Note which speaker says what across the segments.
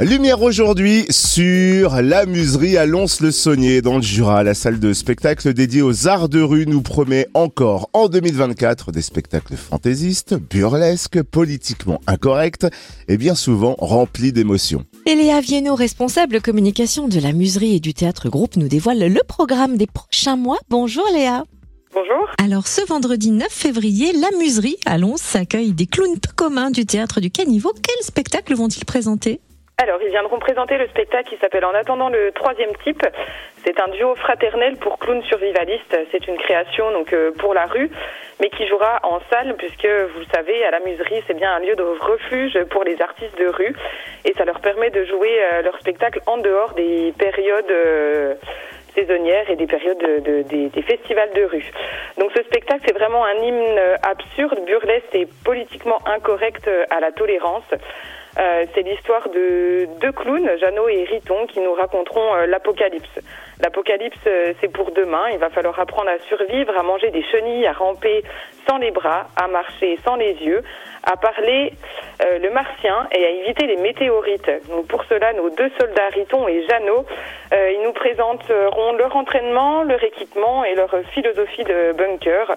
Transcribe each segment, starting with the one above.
Speaker 1: Lumière aujourd'hui sur la muserie à Lons-le-Saunier dans le Jura. La salle de spectacle dédiée aux arts de rue nous promet encore en 2024 des spectacles fantaisistes, burlesques, politiquement incorrects et bien souvent remplis d'émotions.
Speaker 2: Eléa Viennot, responsable communication de la muserie et du théâtre groupe, nous dévoile le programme des prochains mois. Bonjour Léa.
Speaker 3: Bonjour.
Speaker 2: Alors ce vendredi 9 février, la muserie à Lons accueille des clowns peu communs du théâtre du Caniveau. Quel spectacle vont-ils présenter?
Speaker 3: Alors, ils viendront présenter le spectacle qui s'appelle En attendant le troisième type. C'est un duo fraternel pour clowns survivalistes. C'est une création donc euh, pour la rue, mais qui jouera en salle puisque vous le savez, à la muserie, c'est bien un lieu de refuge pour les artistes de rue et ça leur permet de jouer euh, leur spectacle en dehors des périodes euh, saisonnières et des périodes de, des, des, festivals de rue. Donc ce spectacle, c'est vraiment un hymne absurde, burlesque et politiquement incorrect à la tolérance. Euh, c'est l'histoire de deux clowns, Jeannot et Riton, qui nous raconteront euh, l'apocalypse. L'apocalypse, euh, c'est pour demain. Il va falloir apprendre à survivre, à manger des chenilles, à ramper sans les bras, à marcher sans les yeux, à parler le martien et à éviter les météorites. Donc pour cela, nos deux soldats, Riton et Jeannot, ils nous présenteront leur entraînement, leur équipement et leur philosophie de bunker.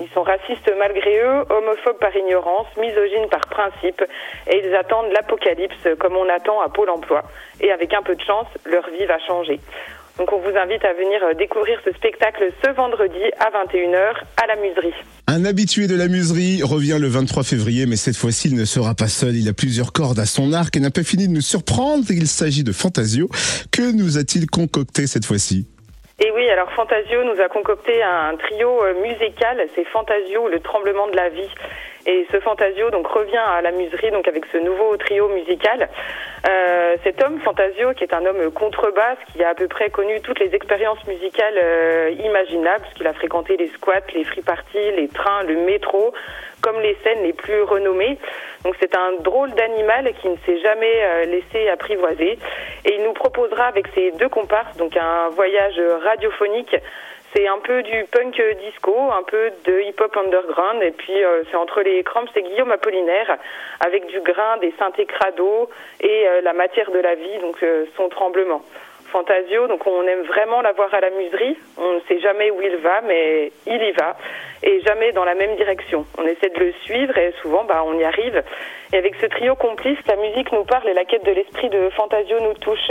Speaker 3: Ils sont racistes malgré eux, homophobes par ignorance, misogynes par principe, et ils attendent l'apocalypse comme on attend à Pôle emploi. Et avec un peu de chance, leur vie va changer. Donc on vous invite à venir euh, découvrir ce spectacle ce vendredi à 21h à la Muserie.
Speaker 1: Un habitué de la Muserie revient le 23 février, mais cette fois-ci il ne sera pas seul. Il a plusieurs cordes à son arc et n'a pas fini de nous surprendre. Il s'agit de Fantasio. Que nous a-t-il concocté cette fois-ci?
Speaker 3: Et oui, alors Fantasio nous a concocté un trio euh, musical, c'est Fantasio, le tremblement de la vie. Et ce Fantasio revient à la muserie avec ce nouveau trio musical. Euh, cet homme Fantasio qui est un homme contrebasse qui a à peu près connu toutes les expériences musicales euh, imaginables, puisqu'il a fréquenté les squats, les free parties, les trains, le métro, comme les scènes les plus renommées. Donc c'est un drôle d'animal qui ne s'est jamais euh, laissé apprivoiser et il nous proposera avec ses deux comparses donc un voyage radiophonique c'est un peu du punk disco, un peu de hip-hop underground, et puis euh, c'est entre les cramps, c'est Guillaume Apollinaire, avec du grain, des synthés crado et euh, la matière de la vie, donc euh, son tremblement. Fantasio, donc on aime vraiment la voir à la muserie. On ne sait jamais où il va, mais il y va, et jamais dans la même direction. On essaie de le suivre, et souvent, bah, on y arrive. Et avec ce trio complice, la musique nous parle et la quête de l'esprit de Fantasio nous touche.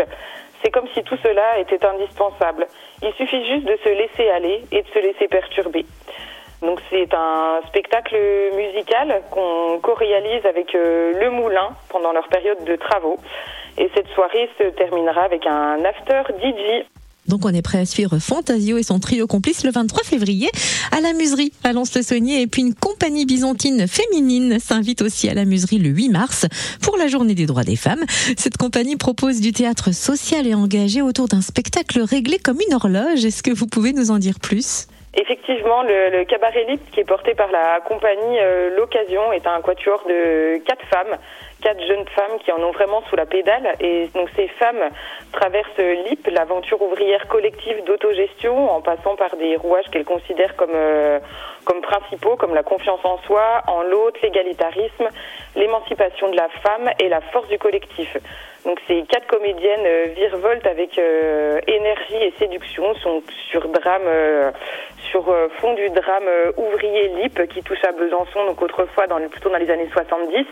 Speaker 3: C'est comme si tout cela était indispensable. Il suffit juste de se laisser aller et de se laisser perturber. Donc c'est un spectacle musical qu'on co-réalise avec euh, Le Moulin pendant leur période de travaux. Et cette soirée se terminera avec un after DJ
Speaker 2: donc on est prêt à suivre Fantasio et son trio complice le 23 février à la Muserie à Lons-le-Saunier et puis une compagnie byzantine féminine s'invite aussi à la Muserie le 8 mars pour la journée des droits des femmes. Cette compagnie propose du théâtre social et engagé autour d'un spectacle réglé comme une horloge. Est-ce que vous pouvez nous en dire plus?
Speaker 3: Effectivement, le, cabaret libre qui est porté par la compagnie euh, L'Occasion est un quatuor de quatre femmes quatre jeunes femmes qui en ont vraiment sous la pédale. Et donc ces femmes traversent l'IP, l'aventure ouvrière collective d'autogestion, en passant par des rouages qu'elles considèrent comme, euh, comme principaux, comme la confiance en soi, en l'autre, l'égalitarisme, l'émancipation de la femme et la force du collectif. Donc ces quatre comédiennes euh, virevoltent avec euh, énergie et séduction, sont sur drame, sur fond du drame ouvrier LIP qui touche à Besançon, donc autrefois dans, plutôt dans les années 70.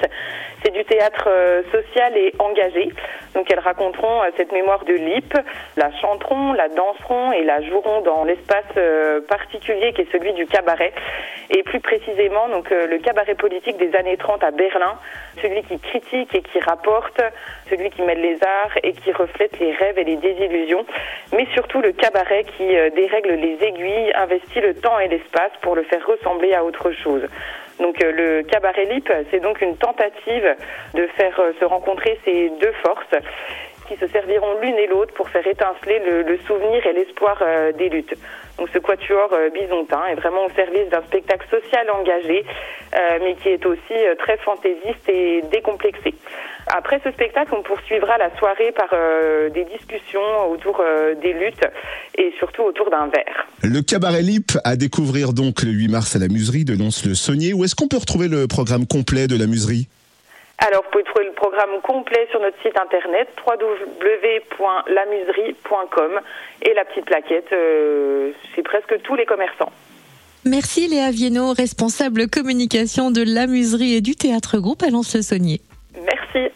Speaker 3: C'est du théâtre euh, social et engagé. Donc elles raconteront euh, cette mémoire de Lip, la chanteront, la danseront et la joueront dans l'espace euh, particulier qui est celui du cabaret. Et plus précisément, donc le cabaret politique des années 30 à Berlin, celui qui critique et qui rapporte, celui qui mêle les arts et qui reflète les rêves et les désillusions, mais surtout le cabaret qui dérègle les aiguilles, investit le temps et l'espace pour le faire ressembler à autre chose. Donc le cabaret Lip, c'est donc une tentative de faire euh, se rencontrer ces deux forces qui se serviront l'une et l'autre pour faire étinceler le, souvenir et l'espoir euh, des luttes. Donc ce quatuor euh, bisontin est vraiment au service d'un spectacle social engagé, mais qui est aussi très fantaisiste et décomplexé. Après ce spectacle, on poursuivra la soirée par des discussions autour des luttes et surtout autour d'un verre.
Speaker 1: Le cabaret Lip à découvrir donc le 8 mars à la Muserie de Lons-le-Saunier. Où est-ce qu'on peut retrouver le programme complet de la Muserie?
Speaker 3: Alors, vous pouvez trouver le programme complet sur notre site internet www.lamuserie.com et la petite plaquette, euh, c'est presque tous les commerçants.
Speaker 2: Merci Léa Viennot, responsable communication de la muserie et du théâtre groupe à Lens-le-Saunier.
Speaker 3: Merci.